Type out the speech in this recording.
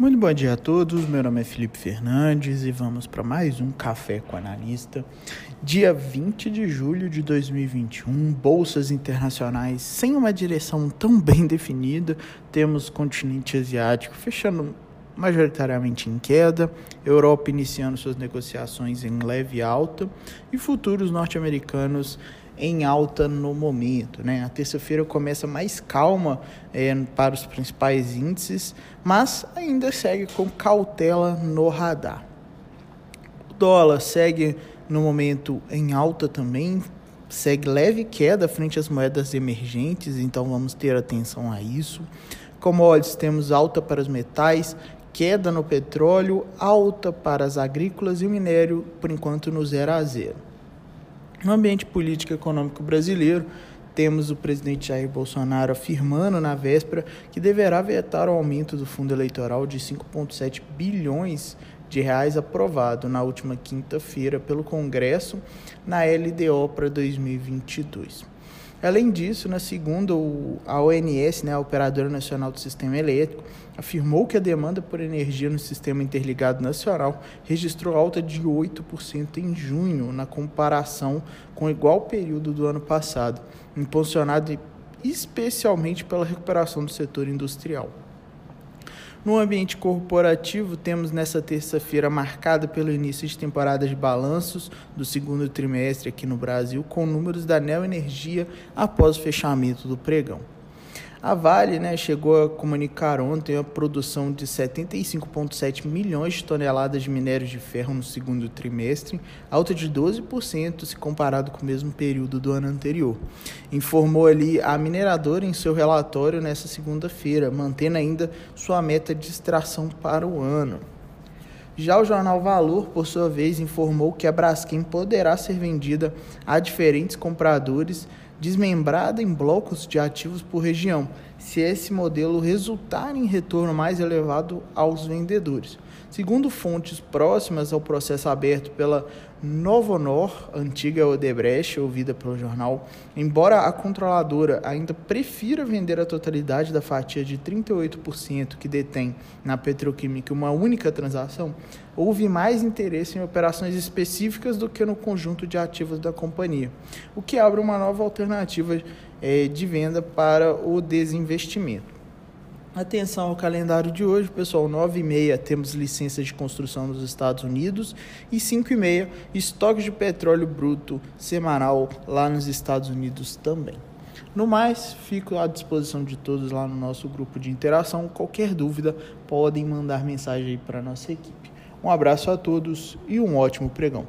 Muito bom dia a todos. Meu nome é Felipe Fernandes e vamos para mais um Café com Analista. Dia 20 de julho de 2021, bolsas internacionais sem uma direção tão bem definida. Temos continente asiático fechando majoritariamente em queda, Europa iniciando suas negociações em leve alta e futuros norte-americanos em alta no momento. Né? A terça-feira começa mais calma é, para os principais índices, mas ainda segue com cautela no radar. O dólar segue no momento em alta também, segue leve queda frente às moedas emergentes, então vamos ter atenção a isso. Commodities temos alta para os metais, queda no petróleo, alta para as agrícolas e o minério, por enquanto, no zero a zero. No ambiente político e econômico brasileiro, temos o presidente Jair Bolsonaro afirmando na véspera que deverá vetar o aumento do fundo eleitoral de 5,7 bilhões de reais aprovado na última quinta-feira pelo Congresso na LDO para 2022. Além disso, na segunda, a ONS, né, a Operadora Nacional do Sistema Elétrico, afirmou que a demanda por energia no Sistema Interligado Nacional registrou alta de 8% em junho, na comparação com o igual período do ano passado, impulsionado especialmente pela recuperação do setor industrial. No ambiente corporativo, temos nessa terça-feira marcada pelo início de temporada de balanços do segundo trimestre aqui no Brasil, com números da Neo Energia após o fechamento do pregão. A Vale né, chegou a comunicar ontem a produção de 75,7 milhões de toneladas de minério de ferro no segundo trimestre, alta de 12% se comparado com o mesmo período do ano anterior. Informou ali a mineradora em seu relatório nesta segunda-feira, mantendo ainda sua meta de extração para o ano. Já o jornal Valor, por sua vez, informou que a Braskem poderá ser vendida a diferentes compradores desmembrada em blocos de ativos por região, se esse modelo resultar em retorno mais elevado aos vendedores. Segundo fontes próximas ao processo aberto pela Novonor, antiga Odebrecht, ouvida pelo jornal, embora a controladora ainda prefira vender a totalidade da fatia de 38% que detém na petroquímica uma única transação, houve mais interesse em operações específicas do que no conjunto de ativos da companhia, o que abre uma nova alternativa é, de venda para o desinvestimento. Atenção ao calendário de hoje, pessoal. 9 e meia temos licença de construção nos Estados Unidos e 5 e meia estoque de petróleo bruto semanal lá nos Estados Unidos também. No mais, fico à disposição de todos lá no nosso grupo de interação. Qualquer dúvida, podem mandar mensagem aí para a nossa equipe. Um abraço a todos e um ótimo pregão.